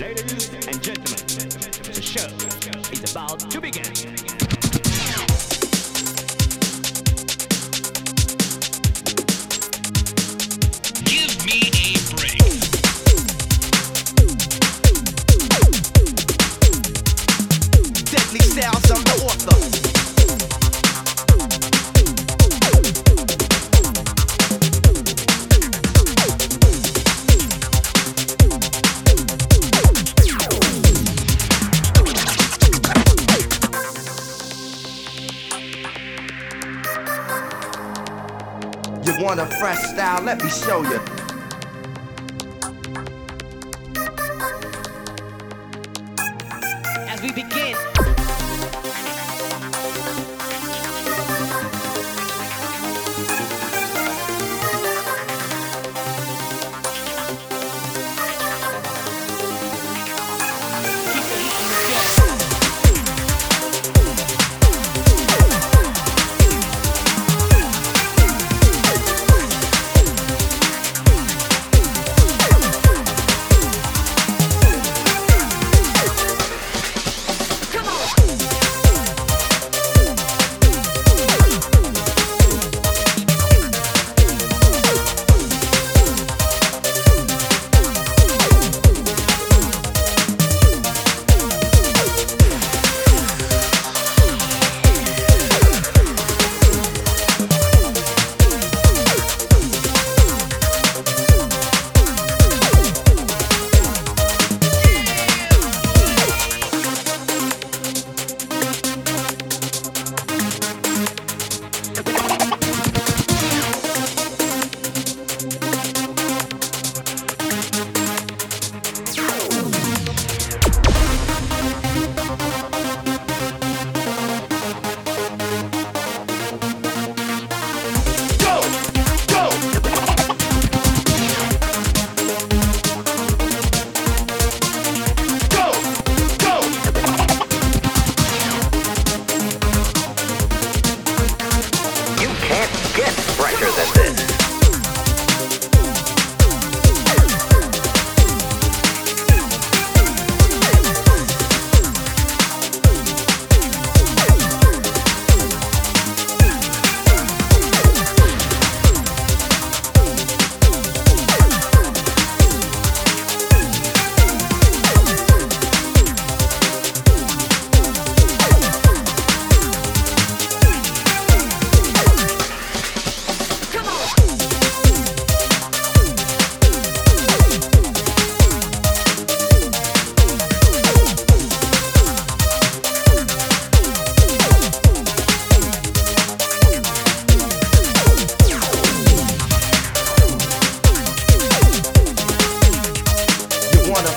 Ladies and gentlemen, the show is about to begin. sounds, I'm the author. You want a fresh style? Let me show you. As we begin,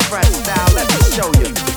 fresh style? Let me show you.